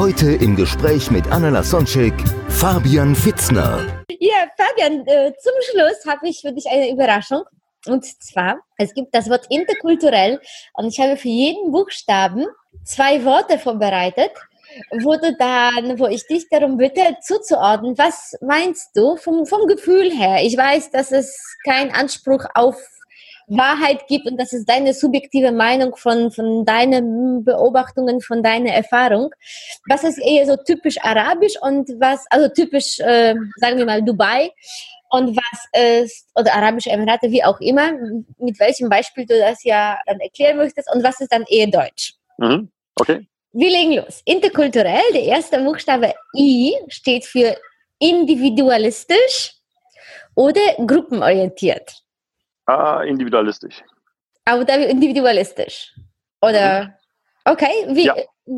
Heute im Gespräch mit Anna Lasonczek, Fabian Fitzner. Ja, Fabian, äh, zum Schluss habe ich für dich eine Überraschung. Und zwar, es gibt das Wort interkulturell und ich habe für jeden Buchstaben zwei Worte vorbereitet, wo du dann, wo ich dich darum bitte, zuzuordnen. Was meinst du vom, vom Gefühl her? Ich weiß, dass es keinen Anspruch auf Wahrheit gibt und das ist deine subjektive Meinung von, von deinen Beobachtungen, von deiner Erfahrung. Was ist eher so typisch arabisch und was, also typisch, äh, sagen wir mal, Dubai und was ist, oder Arabische Emirate, wie auch immer, mit welchem Beispiel du das ja dann erklären möchtest und was ist dann eher Deutsch. Mhm. Okay. Wir legen los. Interkulturell, der erste Buchstabe I steht für individualistisch oder gruppenorientiert. Ah, individualistisch. Aber individualistisch. Oder, okay, wie, Ja.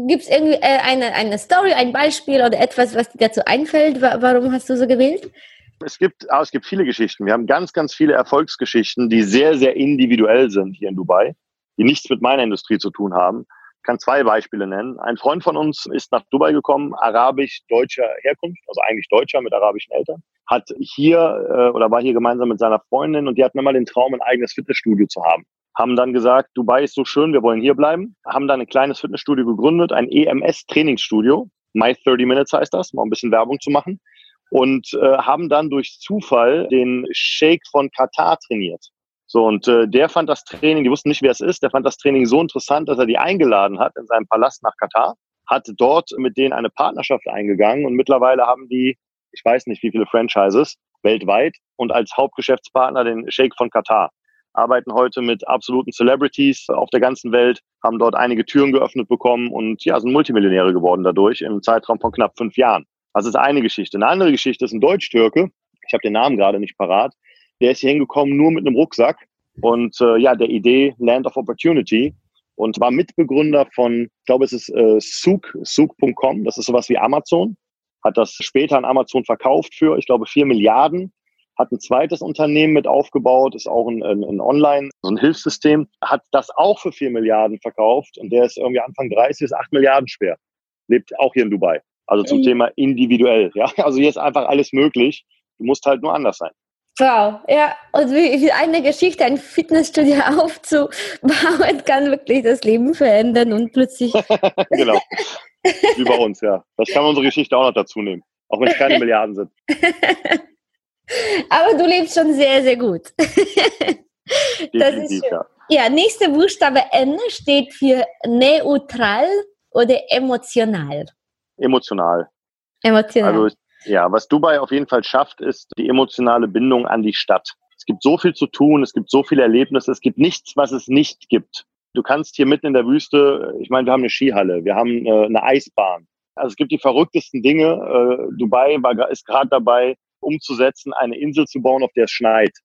gibt es irgendwie äh, eine, eine Story, ein Beispiel oder etwas, was dir dazu einfällt? Wa- Warum hast du so gewählt? Es gibt, ah, es gibt viele Geschichten. Wir haben ganz, ganz viele Erfolgsgeschichten, die sehr, sehr individuell sind hier in Dubai, die nichts mit meiner Industrie zu tun haben. Ich kann zwei Beispiele nennen. Ein Freund von uns ist nach Dubai gekommen, arabisch-deutscher Herkunft, also eigentlich Deutscher mit arabischen Eltern, hat hier äh, oder war hier gemeinsam mit seiner Freundin und die hatten immer den Traum, ein eigenes Fitnessstudio zu haben. Haben dann gesagt, Dubai ist so schön, wir wollen hier bleiben. Haben dann ein kleines Fitnessstudio gegründet, ein EMS-Trainingsstudio. My 30 Minutes heißt das, mal ein bisschen Werbung zu machen und äh, haben dann durch Zufall den Sheikh von Katar trainiert. So, und äh, der fand das Training, die wussten nicht, wer es ist, der fand das Training so interessant, dass er die eingeladen hat in seinem Palast nach Katar, hat dort mit denen eine Partnerschaft eingegangen und mittlerweile haben die, ich weiß nicht wie viele Franchises weltweit und als Hauptgeschäftspartner den Sheikh von Katar. Arbeiten heute mit absoluten Celebrities auf der ganzen Welt, haben dort einige Türen geöffnet bekommen und ja, sind Multimillionäre geworden dadurch im Zeitraum von knapp fünf Jahren. Das ist eine Geschichte. Eine andere Geschichte ist ein Deutsch-Türke. Ich habe den Namen gerade nicht parat. Der ist hier hingekommen nur mit einem Rucksack und äh, ja, der Idee Land of Opportunity und war Mitbegründer von, ich glaube, es ist äh, Souk, Souk.com. Das ist sowas wie Amazon. Hat das später an Amazon verkauft für, ich glaube, vier Milliarden. Hat ein zweites Unternehmen mit aufgebaut, ist auch ein, ein, ein Online, so ein Hilfssystem. Hat das auch für vier Milliarden verkauft und der ist irgendwie Anfang 30 ist acht Milliarden schwer. Lebt auch hier in Dubai. Also zum Mhm. Thema individuell. Ja, also hier ist einfach alles möglich. Du musst halt nur anders sein. Wow, ja, und wie, wie eine Geschichte, ein Fitnessstudio aufzubauen, kann wirklich das Leben verändern und plötzlich, genau. Wie bei uns, ja. Das kann man unsere Geschichte auch noch dazu nehmen. Auch wenn es keine Milliarden sind. aber du lebst schon sehr, sehr gut. das ist schön. ja. Nächste Buchstabe N steht für neutral oder emotional. Emotional. Emotional. Also ja, was Dubai auf jeden Fall schafft, ist die emotionale Bindung an die Stadt. Es gibt so viel zu tun, es gibt so viele Erlebnisse, es gibt nichts, was es nicht gibt. Du kannst hier mitten in der Wüste, ich meine, wir haben eine Skihalle, wir haben äh, eine Eisbahn. Also es gibt die verrücktesten Dinge. Äh, Dubai ist gerade dabei, umzusetzen, eine Insel zu bauen, auf der es schneit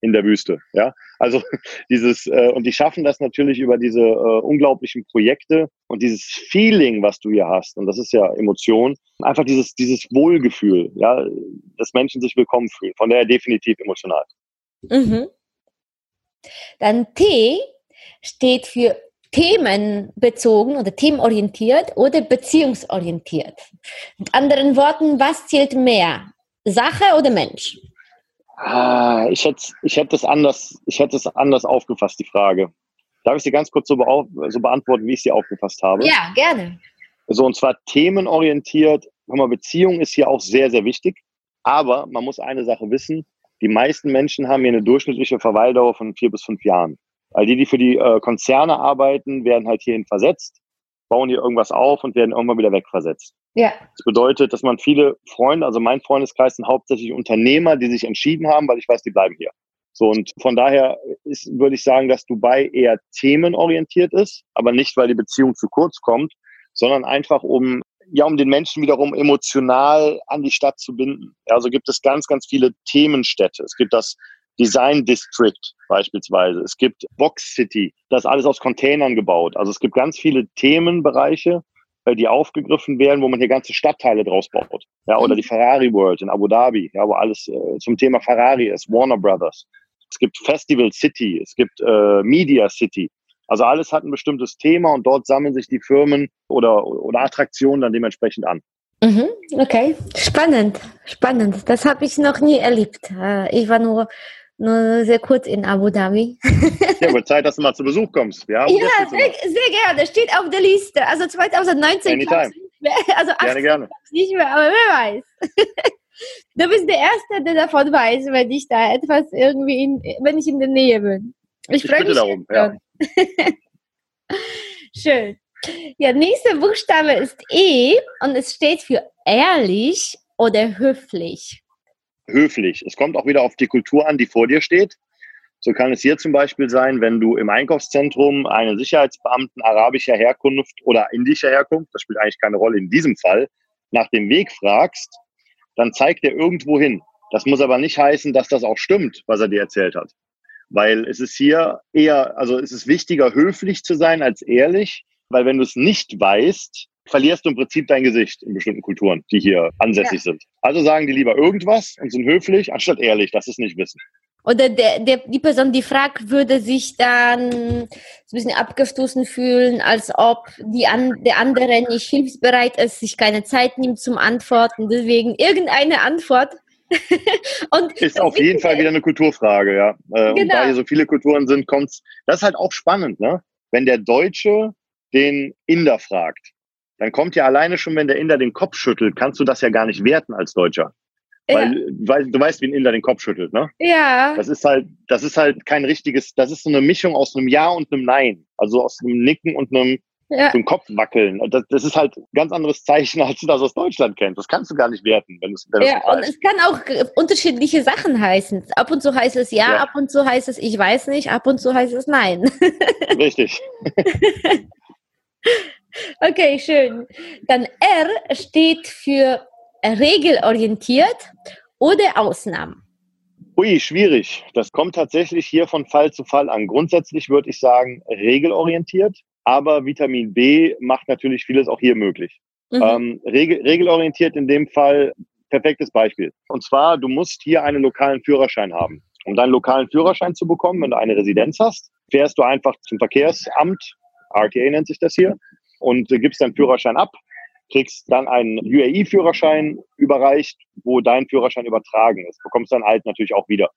in der Wüste. Ja, also dieses äh, und die schaffen das natürlich über diese äh, unglaublichen Projekte und dieses Feeling, was du hier hast. Und das ist ja Emotion, einfach dieses dieses Wohlgefühl, ja, dass Menschen sich willkommen fühlen. Von daher definitiv emotional. Mhm. Dann T steht für themenbezogen oder themenorientiert oder beziehungsorientiert. Mit anderen Worten, was zählt mehr? Sache oder Mensch? Ah, ich hätte ich hätte das anders ich hätte es anders aufgefasst die Frage. Darf ich sie ganz kurz so, beau- so beantworten, wie ich sie aufgefasst habe? Ja, gerne. So, und zwar themenorientiert. Guck mal, Beziehung ist hier auch sehr, sehr wichtig. Aber man muss eine Sache wissen. Die meisten Menschen haben hier eine durchschnittliche Verweildauer von vier bis fünf Jahren. All die, die für die äh, Konzerne arbeiten, werden halt hierhin versetzt, bauen hier irgendwas auf und werden irgendwann wieder wegversetzt. Ja. Das bedeutet, dass man viele Freunde, also mein Freundeskreis sind hauptsächlich Unternehmer, die sich entschieden haben, weil ich weiß, die bleiben hier. So, und von daher ist, würde ich sagen, dass Dubai eher themenorientiert ist, aber nicht, weil die Beziehung zu kurz kommt, sondern einfach um ja, um den Menschen wiederum emotional an die Stadt zu binden. Also gibt es ganz, ganz viele Themenstädte. Es gibt das Design District beispielsweise. Es gibt Box City. Das ist alles aus Containern gebaut. Also es gibt ganz viele Themenbereiche, die aufgegriffen werden, wo man hier ganze Stadtteile draus baut. Ja, oder die Ferrari World in Abu Dhabi, ja, wo alles äh, zum Thema Ferrari ist, Warner Brothers. Es gibt Festival City, es gibt äh, Media City. Also alles hat ein bestimmtes Thema und dort sammeln sich die Firmen oder, oder Attraktionen dann dementsprechend an. Mhm, okay, spannend, spannend. Das habe ich noch nie erlebt. Äh, ich war nur, nur sehr kurz in Abu Dhabi. ja, wird Zeit, dass du mal zu Besuch kommst. Ja, sehr, sehr gerne. Steht auf der Liste. Also 2019. Anytime. Also gerne, gerne. Nicht mehr, aber wer weiß. Du bist der Erste, der davon weiß, wenn ich da etwas irgendwie, in, wenn ich in der Nähe bin. Ich, ich freue mich darum. Ja. Schön. Ja, nächster Buchstabe ist E und es steht für ehrlich oder höflich. Höflich. Es kommt auch wieder auf die Kultur an, die vor dir steht. So kann es hier zum Beispiel sein, wenn du im Einkaufszentrum einen Sicherheitsbeamten arabischer Herkunft oder indischer Herkunft, das spielt eigentlich keine Rolle in diesem Fall, nach dem Weg fragst, dann zeigt er irgendwo hin. Das muss aber nicht heißen, dass das auch stimmt, was er dir erzählt hat. Weil es ist hier eher, also es ist wichtiger, höflich zu sein als ehrlich, weil wenn du es nicht weißt, verlierst du im Prinzip dein Gesicht in bestimmten Kulturen, die hier ansässig ja. sind. Also sagen die lieber irgendwas und sind höflich, anstatt ehrlich, das ist nicht wissen. Oder der, der, die Person, die fragt, würde sich dann so ein bisschen abgestoßen fühlen, als ob die an, der andere nicht hilfsbereit ist, sich keine Zeit nimmt zum Antworten. Deswegen irgendeine Antwort und ist auf jeden Fall wieder eine Kulturfrage, ja. Äh, genau. Und da hier so viele Kulturen sind, kommt's. Das ist halt auch spannend, ne? Wenn der Deutsche den Inder fragt, dann kommt ja alleine schon, wenn der Inder den Kopf schüttelt, kannst du das ja gar nicht werten als Deutscher. Weil, ja. weil du weißt, wie ein Inder den Kopf schüttelt, ne? Ja. Das ist halt, das ist halt kein richtiges, das ist so eine Mischung aus einem Ja und einem Nein. Also aus einem Nicken und einem ja. so Kopf wackeln. Das, das, ist halt ein ganz anderes Zeichen, als du das aus Deutschland kennst. Das kannst du gar nicht werten, wenn, wenn Ja, und es kann auch unterschiedliche Sachen heißen. Ab und zu heißt es ja, ja, ab und zu heißt es ich weiß nicht, ab und zu heißt es nein. Richtig. okay, schön. Dann R steht für regelorientiert oder Ausnahmen. Ui, schwierig. Das kommt tatsächlich hier von Fall zu Fall an. Grundsätzlich würde ich sagen, regelorientiert. Aber Vitamin B macht natürlich vieles auch hier möglich. Mhm. Ähm, regel, regelorientiert in dem Fall perfektes Beispiel. Und zwar, du musst hier einen lokalen Führerschein haben. Um deinen lokalen Führerschein zu bekommen, wenn du eine Residenz hast, fährst du einfach zum Verkehrsamt, RTA nennt sich das hier, und gibst deinen Führerschein ab, kriegst dann einen UAE-Führerschein überreicht, wo dein Führerschein übertragen ist. Bekommst dann halt natürlich auch wieder.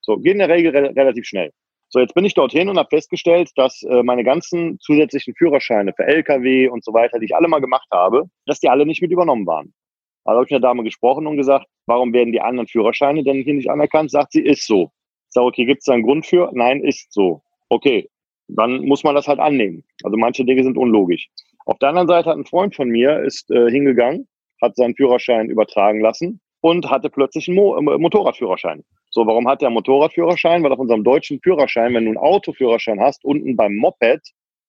So, geht in der Regel re relativ schnell. So, jetzt bin ich dorthin und habe festgestellt, dass äh, meine ganzen zusätzlichen Führerscheine für Lkw und so weiter, die ich alle mal gemacht habe, dass die alle nicht mit übernommen waren. Also habe ich mit der Dame gesprochen und gesagt, warum werden die anderen Führerscheine denn hier nicht anerkannt? Sagt sie, ist so. Ich sage, okay, gibt es da einen Grund für? Nein, ist so. Okay, dann muss man das halt annehmen. Also manche Dinge sind unlogisch. Auf der anderen Seite hat ein Freund von mir ist äh, hingegangen, hat seinen Führerschein übertragen lassen und hatte plötzlich einen Mo äh, Motorradführerschein. So, warum hat der Motorradführerschein? Weil auf unserem deutschen Führerschein, wenn du einen Autoführerschein hast, unten beim Moped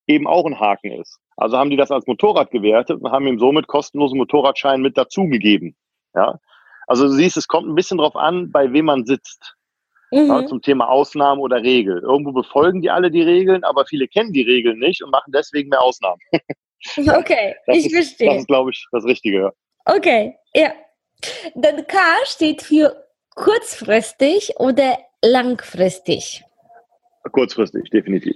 eben auch ein Haken ist. Also haben die das als Motorrad gewertet und haben ihm somit kostenlosen Motorradschein mit dazugegeben. Ja, also du siehst, es kommt ein bisschen drauf an, bei wem man sitzt. Mhm. Ja, zum Thema Ausnahme oder Regel. Irgendwo befolgen die alle die Regeln, aber viele kennen die Regeln nicht und machen deswegen mehr Ausnahmen. Okay, das ich ist, verstehe. Das ist, glaube ich, das Richtige. Okay, ja. Dann K steht für Kurzfristig oder langfristig? Kurzfristig, definitiv.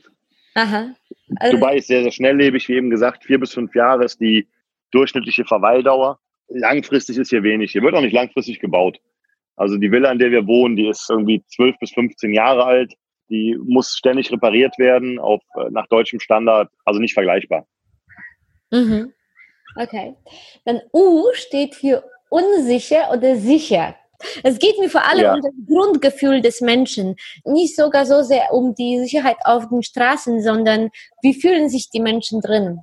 Aha. Also, Dubai ist sehr, sehr schnelllebig, wie eben gesagt. Vier bis fünf Jahre ist die durchschnittliche Verweildauer. Langfristig ist hier wenig. Hier wird auch nicht langfristig gebaut. Also die Villa, in der wir wohnen, die ist irgendwie zwölf bis 15 Jahre alt. Die muss ständig repariert werden auf, äh, nach deutschem Standard. Also nicht vergleichbar. Mhm. Okay. Dann U steht für unsicher oder sicher. Es geht mir vor allem ja. um das Grundgefühl des Menschen. Nicht sogar so sehr um die Sicherheit auf den Straßen, sondern wie fühlen sich die Menschen drin?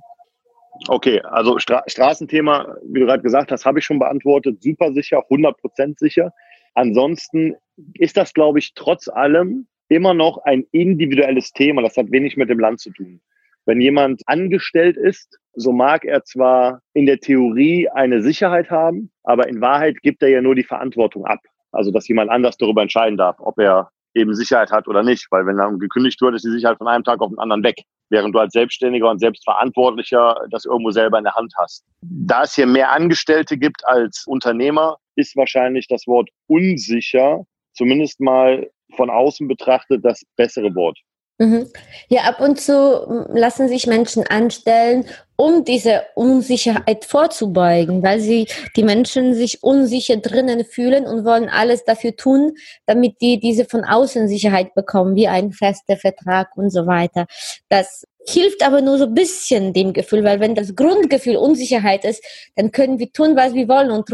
Okay, also Stra Straßenthema, wie du gerade gesagt hast, habe ich schon beantwortet. Super sicher, 100% sicher. Ansonsten ist das, glaube ich, trotz allem immer noch ein individuelles Thema. Das hat wenig mit dem Land zu tun. Wenn jemand angestellt ist so mag er zwar in der Theorie eine Sicherheit haben, aber in Wahrheit gibt er ja nur die Verantwortung ab. Also, dass jemand anders darüber entscheiden darf, ob er eben Sicherheit hat oder nicht. Weil wenn dann gekündigt wird, ist die Sicherheit von einem Tag auf den anderen weg. Während du als Selbstständiger und Selbstverantwortlicher das irgendwo selber in der Hand hast. Da es hier mehr Angestellte gibt als Unternehmer, ist wahrscheinlich das Wort unsicher zumindest mal von außen betrachtet das bessere Wort. Mhm. Ja, ab und zu lassen sich Menschen anstellen, um diese Unsicherheit vorzubeugen, weil sie die Menschen sich unsicher drinnen fühlen und wollen alles dafür tun, damit die diese von außen Sicherheit bekommen, wie ein fester Vertrag und so weiter. Das hilft aber nur so ein bisschen dem Gefühl, weil wenn das Grundgefühl Unsicherheit ist, dann können wir tun, was wir wollen und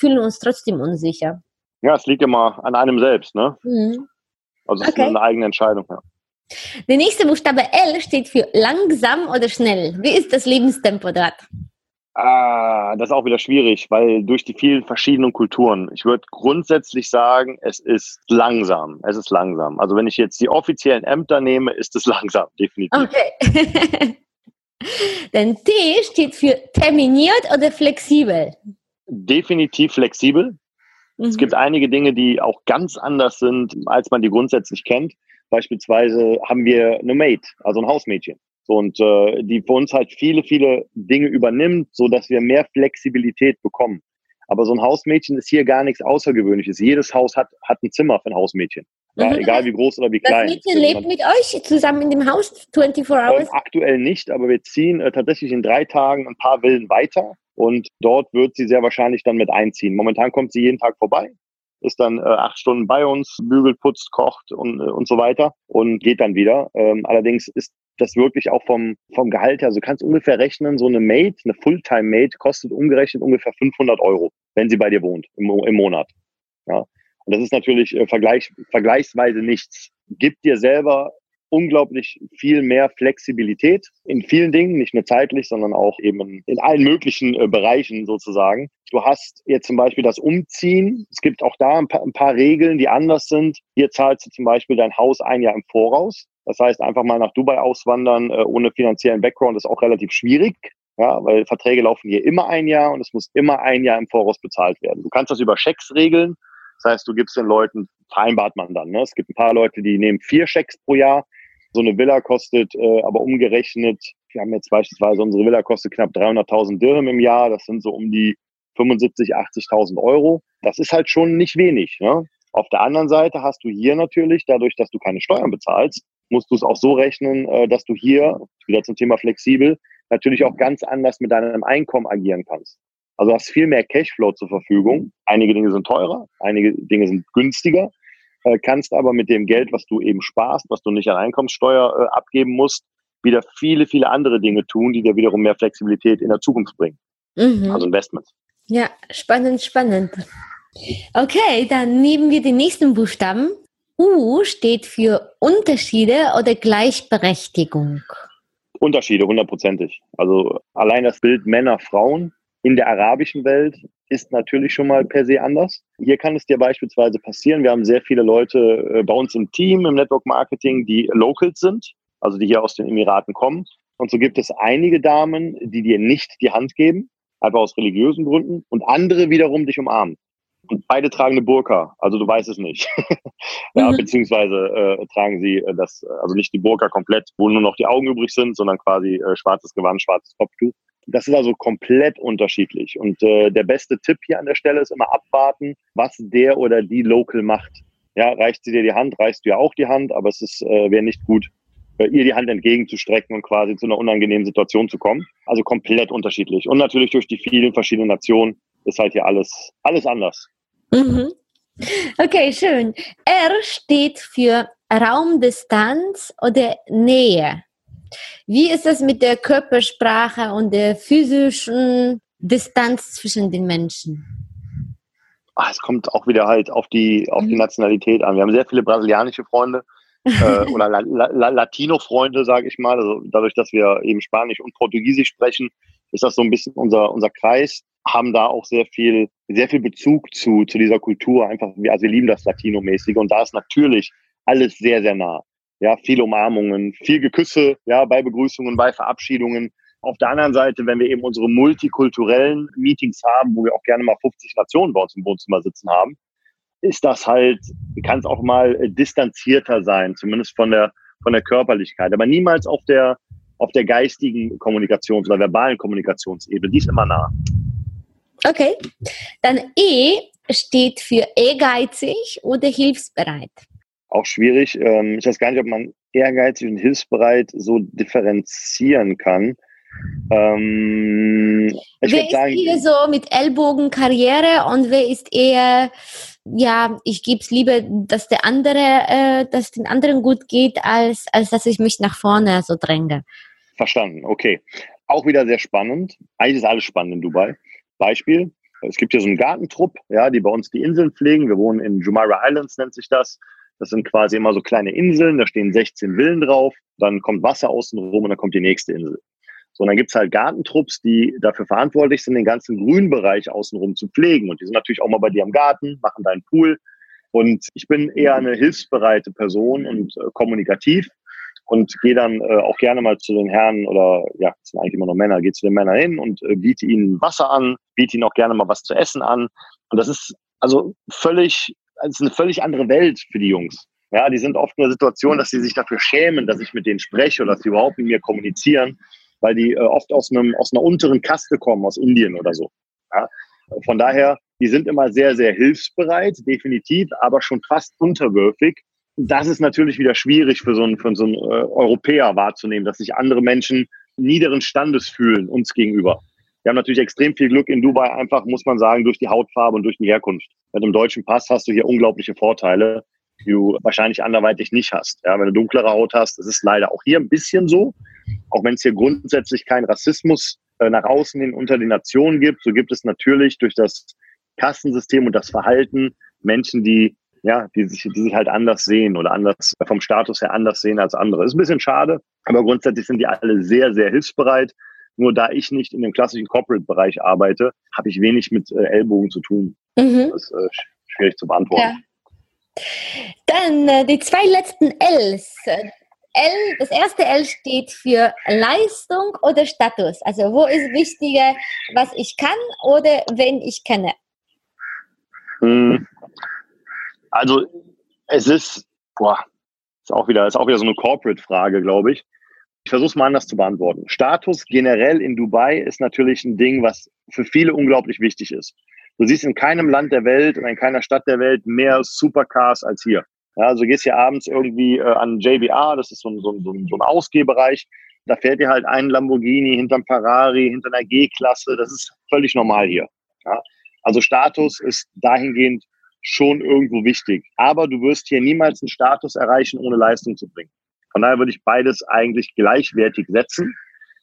fühlen uns trotzdem unsicher. Ja, es liegt immer an einem selbst, ne? Mhm. Also es okay. ist eine eigene Entscheidung, ja. Der nächste Buchstabe L steht für langsam oder schnell. Wie ist das Lebenstempo dort? Ah, das ist auch wieder schwierig, weil durch die vielen verschiedenen Kulturen. Ich würde grundsätzlich sagen, es ist langsam. Es ist langsam. Also wenn ich jetzt die offiziellen Ämter nehme, ist es langsam, definitiv. Okay. Denn T steht für terminiert oder flexibel. Definitiv flexibel. Mhm. Es gibt einige Dinge, die auch ganz anders sind, als man die grundsätzlich kennt. Beispielsweise haben wir eine Maid, also ein Hausmädchen. Und äh, die für uns halt viele, viele Dinge übernimmt, so dass wir mehr Flexibilität bekommen. Aber so ein Hausmädchen ist hier gar nichts Außergewöhnliches. Jedes Haus hat, hat ein Zimmer für ein Hausmädchen. Ja, mhm. Egal wie groß oder wie klein. Das Mädchen lebt mit euch zusammen in dem Haus 24 Hours? Äh, aktuell nicht, aber wir ziehen äh, tatsächlich in drei Tagen ein paar Villen weiter und dort wird sie sehr wahrscheinlich dann mit einziehen. Momentan kommt sie jeden Tag vorbei, ist dann äh, acht Stunden bei uns, bügelt, putzt, kocht und, äh, und so weiter und geht dann wieder. Ähm, allerdings ist das wirklich auch vom, vom Gehalt her, also du kannst ungefähr rechnen, so eine Maid, eine Fulltime-Maid kostet umgerechnet ungefähr 500 Euro, wenn sie bei dir wohnt im, im Monat. Ja. Und das ist natürlich äh, vergleich, vergleichsweise nichts. Gibt dir selber unglaublich viel mehr Flexibilität in vielen Dingen, nicht nur zeitlich, sondern auch eben in allen möglichen äh, Bereichen sozusagen. Du hast jetzt zum Beispiel das Umziehen. Es gibt auch da ein paar, ein paar Regeln, die anders sind. Hier zahlst du zum Beispiel dein Haus ein Jahr im Voraus. Das heißt, einfach mal nach Dubai auswandern äh, ohne finanziellen Background ist auch relativ schwierig. Ja, weil Verträge laufen hier immer ein Jahr und es muss immer ein Jahr im Voraus bezahlt werden. Du kannst das über Schecks regeln. Das heißt, du gibst den Leuten, vereinbart man dann. Ne? Es gibt ein paar Leute, die nehmen vier Schecks pro Jahr. So eine Villa kostet äh, aber umgerechnet, wir haben jetzt beispielsweise, unsere Villa kostet knapp 300.000 Dirham im Jahr. Das sind so um die 75, 80.000 Euro. Das ist halt schon nicht wenig. Ne? Auf der anderen Seite hast du hier natürlich, dadurch, dass du keine Steuern bezahlst, musst du es auch so rechnen, äh, dass du hier, wieder zum Thema flexibel, natürlich auch ganz anders mit deinem Einkommen agieren kannst. Also hast viel mehr Cashflow zur Verfügung. Einige Dinge sind teurer, einige Dinge sind günstiger. Äh, kannst aber mit dem Geld, was du eben sparst, was du nicht an Einkommenssteuer äh, abgeben musst, wieder viele, viele andere Dinge tun, die dir wiederum mehr Flexibilität in der Zukunft bringen. Mhm. Also Investments. Ja, spannend, spannend. Okay, dann nehmen wir den nächsten Buchstaben. U steht für Unterschiede oder Gleichberechtigung. Unterschiede, hundertprozentig. Also allein das Bild Männer, Frauen in der arabischen Welt ist natürlich schon mal per se anders. Hier kann es dir beispielsweise passieren, wir haben sehr viele Leute äh, bei uns im Team, im Network Marketing, die Locals sind, also die hier aus den Emiraten kommen. Und so gibt es einige Damen, die dir nicht die Hand geben, einfach aus religiösen Gründen, und andere wiederum dich umarmen. Und beide tragen eine Burka, also du weißt es nicht. ja, mhm. beziehungsweise äh, tragen sie äh, das, also nicht die Burka komplett, wo nur noch die Augen übrig sind, sondern quasi äh, schwarzes Gewand, schwarzes Kopftuch. Das ist also komplett unterschiedlich. Und äh, der beste Tipp hier an der Stelle ist immer abwarten, was der oder die Local macht. Ja, reicht sie dir die Hand, reichst du ja auch die Hand, aber es ist äh, wäre nicht gut, äh, ihr die Hand entgegenzustrecken und quasi zu einer unangenehmen Situation zu kommen. Also komplett unterschiedlich. Und natürlich durch die vielen verschiedenen Nationen ist halt hier alles, alles anders. Mhm. Okay, schön. R steht für Raumdistanz oder Nähe. Wie ist es mit der Körpersprache und der physischen Distanz zwischen den Menschen? Ach, es kommt auch wieder halt auf die, auf die mhm. Nationalität an. Wir haben sehr viele brasilianische Freunde äh, oder La La Latino-Freunde, sage ich mal. Also dadurch, dass wir eben Spanisch und Portugiesisch sprechen, ist das so ein bisschen unser, unser Kreis. Haben da auch sehr viel, sehr viel Bezug zu, zu dieser Kultur. Einfach, also wir lieben das Latino-mäßige und da ist natürlich alles sehr, sehr nah ja, viele Umarmungen, viel Geküsse, ja, bei Begrüßungen, bei Verabschiedungen. Auf der anderen Seite, wenn wir eben unsere multikulturellen Meetings haben, wo wir auch gerne mal 50 Nationen bei uns im Wohnzimmer sitzen haben, ist das halt, kann es auch mal äh, distanzierter sein, zumindest von der, von der Körperlichkeit, aber niemals auf der, auf der geistigen Kommunikations- oder verbalen Kommunikationsebene. Die ist immer nah. Okay. Dann E steht für ehrgeizig oder hilfsbereit. Auch schwierig. Ähm, ich weiß gar nicht, ob man ehrgeizig und hilfsbereit so differenzieren kann. Ähm, wer ist sagen, eher so mit Ellbogen Karriere und wer ist eher, ja, ich gebe es lieber, dass der andere, äh, dass den anderen gut geht, als, als dass ich mich nach vorne so dränge. Verstanden, okay. Auch wieder sehr spannend. Eigentlich ist alles spannend in Dubai. Beispiel, es gibt hier so einen Gartentrupp, ja, die bei uns die Inseln pflegen. Wir wohnen in Jumeirah Islands, nennt sich das. Das sind quasi immer so kleine Inseln, da stehen 16 Villen drauf, dann kommt Wasser außen rum und dann kommt die nächste Insel. So, und dann gibt's halt Gartentrupps, die dafür verantwortlich sind, den ganzen Grünbereich außenrum zu pflegen. Und die sind natürlich auch mal bei dir am Garten, machen deinen Pool. Und ich bin eher eine hilfsbereite Person und äh, kommunikativ und gehe dann äh, auch gerne mal zu den Herren oder ja, es sind eigentlich immer noch Männer, gehe zu den Männern hin und äh, biete ihnen Wasser an, biete ihnen auch gerne mal was zu essen an. Und das ist also völlig es ist eine völlig andere Welt für die Jungs. Ja, die sind oft in der Situation, dass sie sich dafür schämen, dass ich mit denen spreche oder dass sie überhaupt mit mir kommunizieren, weil die äh, oft aus, einem, aus einer unteren Kaste kommen, aus Indien oder so. Ja? Von daher, die sind immer sehr, sehr hilfsbereit, definitiv, aber schon fast unterwürfig. Das ist natürlich wieder schwierig für so einen, für so einen äh, Europäer wahrzunehmen, dass sich andere Menschen niederen Standes fühlen uns gegenüber. Wir haben natürlich extrem viel Glück in Dubai, einfach muss man sagen, durch die Hautfarbe und durch die Herkunft. Mit einem deutschen Pass hast du hier unglaubliche Vorteile, die du wahrscheinlich anderweitig nicht hast. Ja, wenn du dunklere Haut hast, das ist leider auch hier ein bisschen so. Auch wenn es hier grundsätzlich keinen Rassismus äh, nach außen hin unter den Nationen gibt, so gibt es natürlich durch das Kastensystem und das Verhalten Menschen, die ja, die sich, die sich halt anders sehen oder anders vom Status her anders sehen als andere. Ist ein bisschen schade, aber grundsätzlich sind die alle sehr, sehr hilfsbereit. Nur da ich nicht in dem klassischen Corporate-Bereich arbeite, habe ich wenig mit äh, Ellbogen zu tun. Mhm. Das ist äh, schwierig zu beantworten. Ja. Dann äh, die zwei letzten Ls. L, das erste L steht für Leistung oder Status. Also wo ist wichtiger, was ich kann oder wen ich kenne? Hm. Also es ist, boah, ist auch wieder, ist auch wieder so eine Corporate-Frage, glaube ich. Ich versuche es mal anders zu beantworten. Status generell in Dubai ist natürlich ein Ding, was für viele unglaublich wichtig ist. Du siehst in keinem Land der Welt und in keiner Stadt der Welt mehr Supercars als hier. Ja, also du gehst hier abends irgendwie äh, an JBR, das ist so ein, so, ein, so ein Ausgehbereich. Da fährt dir halt ein Lamborghini hinterm Ferrari, hinter einer G-Klasse. Das ist völlig normal hier. Ja? Also Status ist dahingehend schon irgendwo wichtig. Aber du wirst hier niemals einen Status erreichen, ohne Leistung zu bringen. Von daher würde ich beides eigentlich gleichwertig setzen,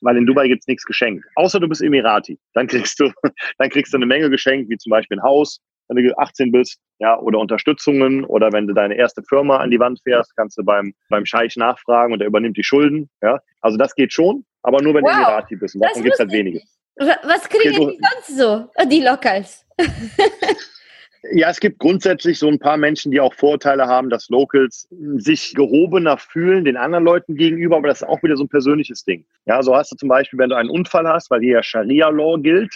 weil in Dubai gibt's nichts geschenkt. Außer du bist Emirati. Dann kriegst du, dann kriegst du eine Menge geschenkt, wie zum Beispiel ein Haus, wenn du 18 bist, ja, oder Unterstützungen, oder wenn du deine erste Firma an die Wand fährst, kannst du beim, beim Scheich nachfragen und er übernimmt die Schulden, ja. Also das geht schon, aber nur wenn wow, du Emirati bist. Und davon gibt's halt wenige. Was kriegen die sonst so, die Locals? Ja, es gibt grundsätzlich so ein paar Menschen, die auch Vorteile haben, dass Locals sich gehobener fühlen den anderen Leuten gegenüber, aber das ist auch wieder so ein persönliches Ding. Ja, so hast du zum Beispiel, wenn du einen Unfall hast, weil hier ja Scharia-Law gilt,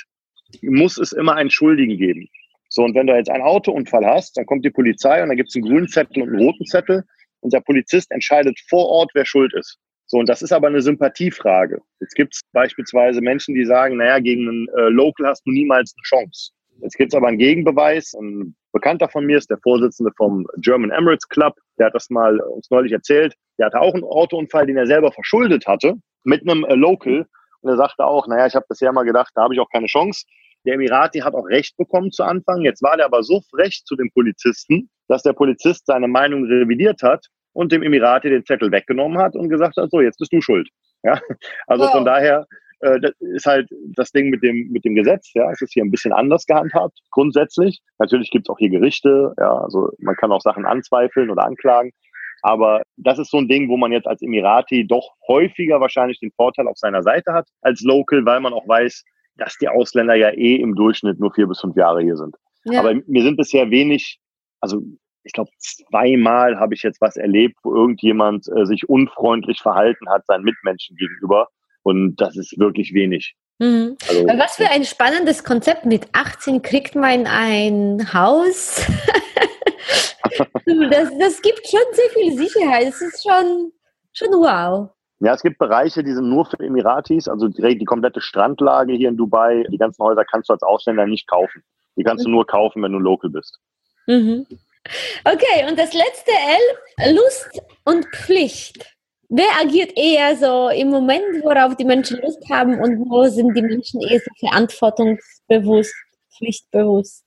muss es immer einen Schuldigen geben. So, und wenn du jetzt einen Autounfall hast, dann kommt die Polizei und dann gibt es einen grünen Zettel und einen roten Zettel und der Polizist entscheidet vor Ort, wer schuld ist. So, und das ist aber eine Sympathiefrage. Jetzt gibt es beispielsweise Menschen, die sagen, naja, gegen einen äh, Local hast du niemals eine Chance. Jetzt gibt es aber einen Gegenbeweis. Ein Bekannter von mir ist der Vorsitzende vom German Emirates Club. Der hat das mal uns neulich erzählt. Der hatte auch einen Autounfall, den er selber verschuldet hatte, mit einem äh, Local. Und er sagte auch, naja, ich habe bisher mal gedacht, da habe ich auch keine Chance. Der Emirati hat auch Recht bekommen zu Anfang. Jetzt war der aber so frech zu dem Polizisten, dass der Polizist seine Meinung revidiert hat und dem Emirati den Zettel weggenommen hat und gesagt hat, so, jetzt bist du schuld. Ja, also wow. von daher äh, das ist halt das Ding mit dem, mit dem Gesetz. Ja, es ist hier ein bisschen anders gehandhabt, grundsätzlich. Natürlich gibt es auch hier Gerichte. Ja, also man kann auch Sachen anzweifeln oder anklagen. Aber das ist so ein Ding, wo man jetzt als Emirati doch häufiger wahrscheinlich den Vorteil auf seiner Seite hat als Local, weil man auch weiß, dass die Ausländer ja eh im Durchschnitt nur vier bis fünf Jahre hier sind. Ja. Aber mir sind bisher wenig, also ich glaube, zweimal habe ich jetzt was erlebt, wo irgendjemand äh, sich unfreundlich verhalten hat seinen Mitmenschen gegenüber Und das ist wirklich wenig. Mhm. Also, Was für ein spannendes Konzept. Mit 18 kriegt man ein Haus. das, das gibt schon sehr viel Sicherheit. Es ist schon, schon wow. Ja, es gibt Bereiche, die sind nur für Emiratis, also die, die, komplette Strandlage hier in Dubai, die ganzen Häuser kannst du als Ausländer nicht kaufen. Die kannst du nur kaufen, wenn du local bist. Mhm. Okay, und das letzte L, Lust und Pflicht. Wer agiert eher so im Moment, worauf die Menschen Lust haben und wo sind die Menschen eher so verantwortungsbewusst, pflichtbewusst?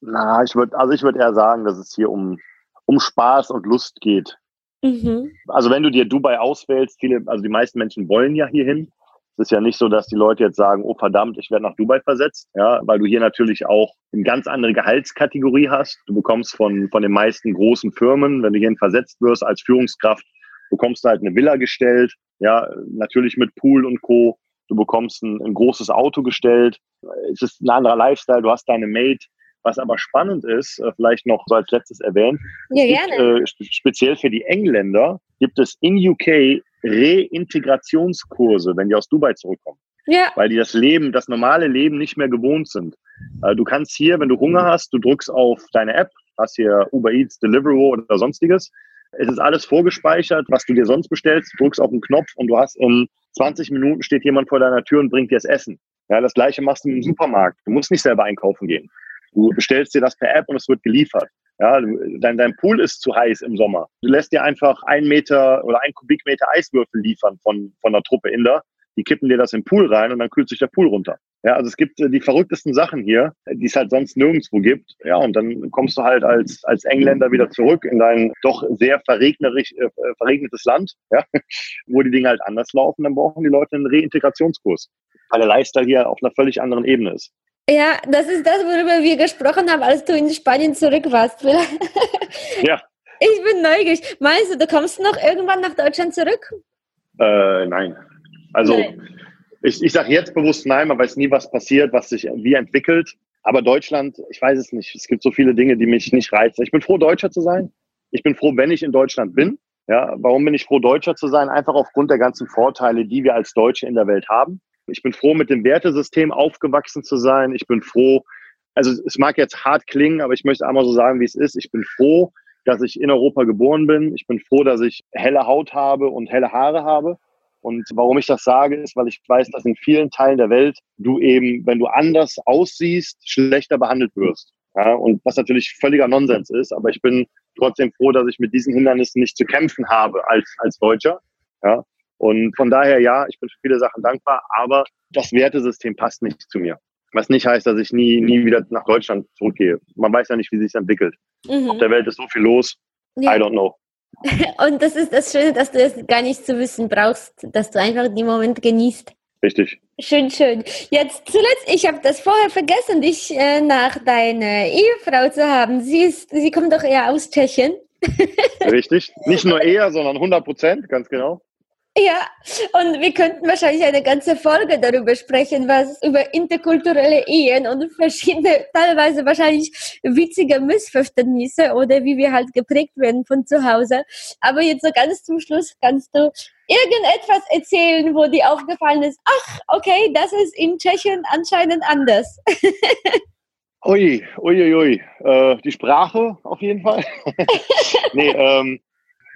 Na, ich würde, also ich würde eher sagen, dass es hier um, um Spaß und Lust geht. Mhm. Also wenn du dir Dubai auswählst, viele, also die meisten Menschen wollen ja hierhin. Es ist ja nicht so, dass die Leute jetzt sagen, oh verdammt, ich werde nach Dubai versetzt, ja, weil du hier natürlich auch eine ganz andere Gehaltskategorie hast. Du bekommst von, von den meisten großen Firmen, wenn du hierhin versetzt wirst als Führungskraft, bekommst du halt eine Villa gestellt, ja, natürlich mit Pool und Co. Du bekommst ein, ein großes Auto gestellt. Es ist ein anderer Lifestyle. Du hast deine Mate. Was aber spannend ist, äh, vielleicht noch so als letztes erwähnt, ja. Gibt, äh, speziell für die Engländer gibt es in UK Reintegrationskurse, wenn die aus Dubai zurückkommen. Ja. Weil die das Leben, das normale Leben nicht mehr gewohnt sind. Äh, du kannst hier, wenn du Hunger hast, du drückst auf deine App, hast hier Uber Eats, Deliveroo oder sonstiges. Es ist alles vorgespeichert, was du dir sonst bestellst. Drückst auf den Knopf und du hast in 20 Minuten steht jemand vor deiner Tür und bringt dir das Essen. Ja, das gleiche machst du im Supermarkt. Du musst nicht selber einkaufen gehen. Du bestellst dir das per App und es wird geliefert. Ja, dein, dein Pool ist zu heiß im Sommer. Du lässt dir einfach ein Meter oder ein Kubikmeter Eiswürfel liefern von, von der Truppe Inder. Die kippen dir das im Pool rein und dann kühlt sich der Pool runter. Ja, also es gibt äh, die verrücktesten Sachen hier, die es halt sonst nirgendwo gibt. Ja, und dann kommst du halt als, als Engländer wieder zurück in dein doch sehr verregnerisch, äh, verregnetes Land, ja, wo die Dinge halt anders laufen. Dann brauchen die Leute einen Reintegrationskurs, weil der Lifestyle hier auf einer völlig anderen Ebene ist. Ja, das ist das, worüber wir gesprochen haben, als du in Spanien zurück warst. ja. Ich bin neugierig. Meinst du, du kommst noch irgendwann nach Deutschland zurück? Äh, nein. Also nein. ich, ich sage jetzt bewusst nein, man weiß nie, was passiert, was sich wie entwickelt. Aber Deutschland, ich weiß es nicht. Es gibt so viele Dinge, die mich nicht reizen. Ich bin froh, Deutscher zu sein. Ich bin froh, wenn ich in Deutschland bin. Ja, warum bin ich froh, Deutscher zu sein? Einfach aufgrund der ganzen Vorteile, die wir als Deutsche in der Welt haben. Ich bin froh, mit dem Wertesystem aufgewachsen zu sein. Ich bin froh, also es mag jetzt hart klingen, aber ich möchte einmal so sagen, wie es ist. Ich bin froh, dass ich in Europa geboren bin. Ich bin froh, dass ich helle Haut habe und helle Haare habe. Und warum ich das sage, ist, weil ich weiß, dass in vielen Teilen der Welt du eben, wenn du anders aussiehst, schlechter behandelt wirst. Ja, und was natürlich völliger Nonsens ist, aber ich bin trotzdem froh, dass ich mit diesen Hindernissen nicht zu kämpfen habe als, als Deutscher. Ja, und von daher, ja, ich bin für viele Sachen dankbar, aber das Wertesystem passt nicht zu mir. Was nicht heißt, dass ich nie, nie wieder nach Deutschland zurückgehe. Man weiß ja nicht, wie sich es entwickelt. Mhm. Auf der Welt ist so viel los. Ja. I don't know. Und das ist das Schöne, dass du es gar nicht zu wissen brauchst, dass du einfach den Moment genießt. Richtig. Schön, schön. Jetzt zuletzt, ich habe das vorher vergessen, dich äh, nach deiner Ehefrau zu haben. Sie, ist, sie kommt doch eher aus Tschechien. Richtig. Nicht nur eher, sondern 100 Prozent, ganz genau. Ja, und wir könnten wahrscheinlich eine ganze Folge darüber sprechen, was über interkulturelle Ehen und verschiedene, teilweise wahrscheinlich witzige Missverständnisse oder wie wir halt geprägt werden von zu Hause. Aber jetzt so ganz zum Schluss kannst du irgendetwas erzählen, wo dir aufgefallen ist, ach, okay, das ist in Tschechien anscheinend anders. Ui, ui, ui, ui. Äh, die Sprache auf jeden Fall. nee, ähm,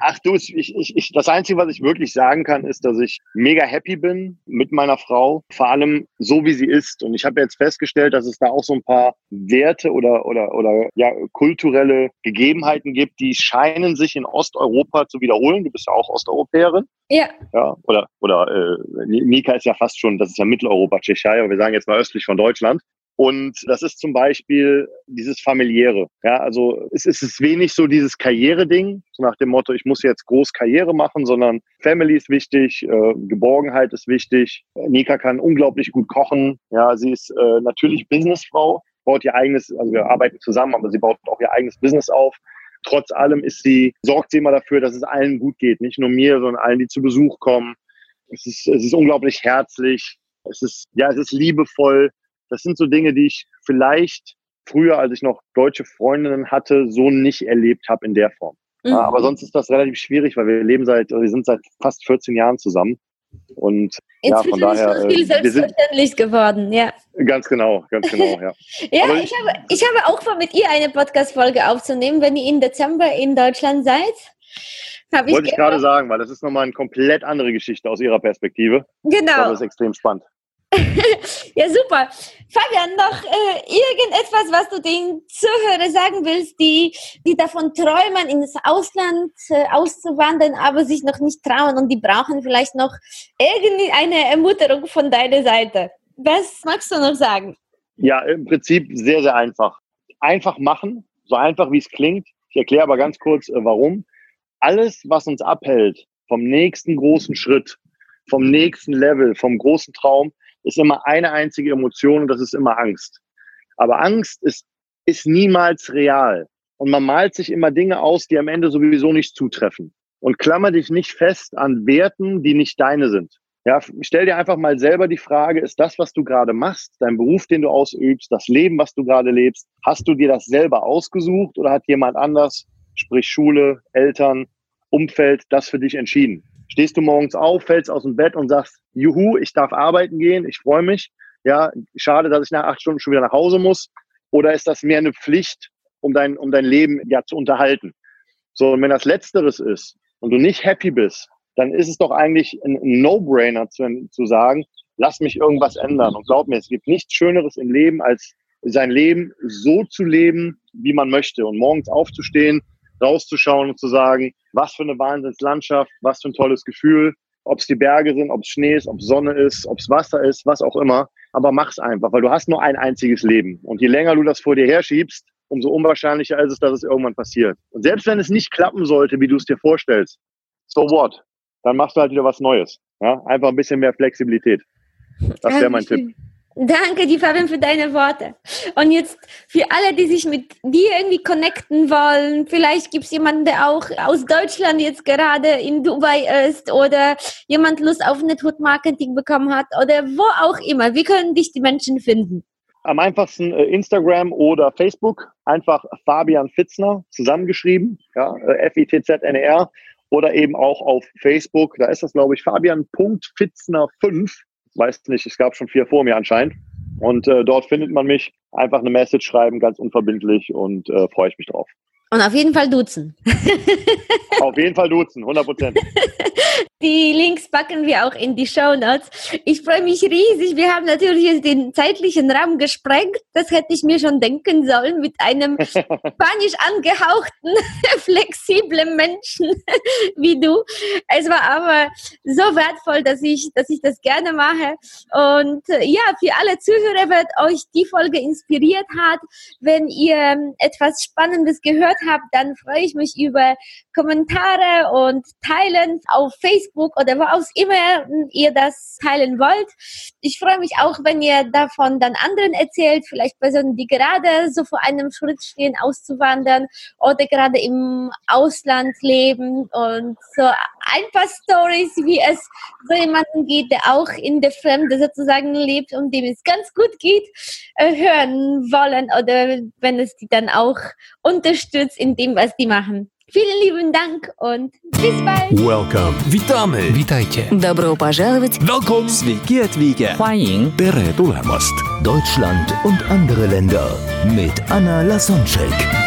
Ach du, ich, ich, ich, das Einzige, was ich wirklich sagen kann, ist, dass ich mega happy bin mit meiner Frau, vor allem so wie sie ist. Und ich habe jetzt festgestellt, dass es da auch so ein paar Werte oder oder oder ja kulturelle Gegebenheiten gibt, die scheinen sich in Osteuropa zu wiederholen. Du bist ja auch Osteuropäerin. Ja. Ja. Oder oder äh, Nika ist ja fast schon, das ist ja Mitteleuropa, Tschechei, aber wir sagen jetzt mal östlich von Deutschland. Und das ist zum Beispiel dieses familiäre. Ja, also es ist wenig so dieses Karriere-Ding, so nach dem Motto, ich muss jetzt groß Karriere machen, sondern Family ist wichtig, äh, Geborgenheit ist wichtig. Nika kann unglaublich gut kochen. Ja, sie ist äh, natürlich Businessfrau, baut ihr eigenes, also wir arbeiten zusammen, aber sie baut auch ihr eigenes Business auf. Trotz allem ist sie, sorgt sie immer dafür, dass es allen gut geht. Nicht nur mir, sondern allen, die zu Besuch kommen. Es ist, es ist unglaublich herzlich. Es ist, ja, es ist liebevoll. Das sind so Dinge, die ich vielleicht früher, als ich noch deutsche Freundinnen hatte, so nicht erlebt habe in der Form. Mhm. Aber sonst ist das relativ schwierig, weil wir leben seit, wir sind seit fast 14 Jahren zusammen. Und Jetzt ja, von daher. Ist viel selbstverständlich geworden, ja. Ganz genau, ganz genau, ja. ja, ich, ich, habe, ich habe auch vor, mit ihr eine Podcast-Folge aufzunehmen, wenn ihr im Dezember in Deutschland seid. Wollte ich, ich gerade sagen, weil das ist nochmal eine komplett andere Geschichte aus ihrer Perspektive. Genau. Das ist extrem spannend. ja, super. Fabian, noch äh, irgendetwas, was du den Zuhörern sagen willst, die, die davon träumen, ins Ausland äh, auszuwandern, aber sich noch nicht trauen und die brauchen vielleicht noch irgendeine Ermunterung von deiner Seite. Was magst du noch sagen? Ja, im Prinzip sehr, sehr einfach. Einfach machen, so einfach wie es klingt. Ich erkläre aber ganz kurz, äh, warum. Alles, was uns abhält vom nächsten großen Schritt, vom nächsten Level, vom großen Traum, ist immer eine einzige Emotion und das ist immer Angst. Aber Angst ist, ist niemals real. Und man malt sich immer Dinge aus, die am Ende sowieso nicht zutreffen. Und klammer dich nicht fest an Werten, die nicht deine sind. Ja, stell dir einfach mal selber die Frage, ist das, was du gerade machst, dein Beruf, den du ausübst, das Leben, was du gerade lebst, hast du dir das selber ausgesucht oder hat jemand anders, sprich Schule, Eltern, Umfeld, das für dich entschieden? Stehst du morgens auf, fällst aus dem Bett und sagst, juhu, ich darf arbeiten gehen, ich freue mich. Ja, schade, dass ich nach acht Stunden schon wieder nach Hause muss. Oder ist das mehr eine Pflicht, um dein, um dein Leben ja zu unterhalten? So, und wenn das Letzteres ist und du nicht happy bist, dann ist es doch eigentlich ein No-Brainer zu, zu sagen, lass mich irgendwas ändern. Und glaub mir, es gibt nichts Schöneres im Leben, als sein Leben so zu leben, wie man möchte. Und morgens aufzustehen, rauszuschauen und zu sagen, was für eine Wahnsinnslandschaft, was für ein tolles Gefühl, ob es die Berge sind, ob es Schnee ist, ob es Sonne ist, ob es Wasser ist, was auch immer. Aber mach's einfach, weil du hast nur ein einziges Leben. Und je länger du das vor dir herschiebst, umso unwahrscheinlicher ist es, dass es irgendwann passiert. Und selbst wenn es nicht klappen sollte, wie du es dir vorstellst, so what? Dann machst du halt wieder was Neues. Ja? Einfach ein bisschen mehr Flexibilität. Das wäre mein Tipp. Danke, die Fabian, für deine Worte. Und jetzt für alle, die sich mit dir irgendwie connecten wollen, vielleicht gibt es jemanden, der auch aus Deutschland jetzt gerade in Dubai ist oder jemand Lust auf Network Marketing bekommen hat oder wo auch immer. Wie können dich die Menschen finden? Am einfachsten äh, Instagram oder Facebook. Einfach Fabian Fitzner zusammengeschrieben. Ja, äh, F-I-T-Z-N-E-R. Oder eben auch auf Facebook. Da ist das, glaube ich, Fabian.Fitzner5 weiß nicht, es gab schon vier vor mir anscheinend. Und äh, dort findet man mich. Einfach eine Message schreiben, ganz unverbindlich und äh, freue ich mich drauf. Und auf jeden Fall duzen. auf jeden Fall duzen, 100 Prozent. Die Links packen wir auch in die Show Notes. Ich freue mich riesig. Wir haben natürlich jetzt den zeitlichen Rahmen gesprengt. Das hätte ich mir schon denken sollen mit einem spanisch angehauchten, flexiblen Menschen wie du. Es war aber so wertvoll, dass ich, dass ich das gerne mache. Und ja, für alle Zuhörer wird euch die Folge inspiriert hat. Wenn ihr etwas Spannendes gehört habt, dann freue ich mich über Kommentare und Teilen auf Facebook oder wo auch immer ihr das teilen wollt. Ich freue mich auch, wenn ihr davon dann anderen erzählt, vielleicht Personen, die gerade so vor einem Schritt stehen, auszuwandern oder gerade im Ausland leben und so ein paar Stories, wie es so jemanden geht, der auch in der Fremde sozusagen lebt und dem es ganz gut geht, äh, hören wollen oder wenn es die dann auch unterstützt in dem, was die machen. Vielen lieben Dank und bis bald. Welcome. Witamy. Witajcie. Добро пожаловать. Welcome. Sveiki atvykę. 欢迎 Tere tulemast. Deutschland und andere Länder mit Anna Lasonczek.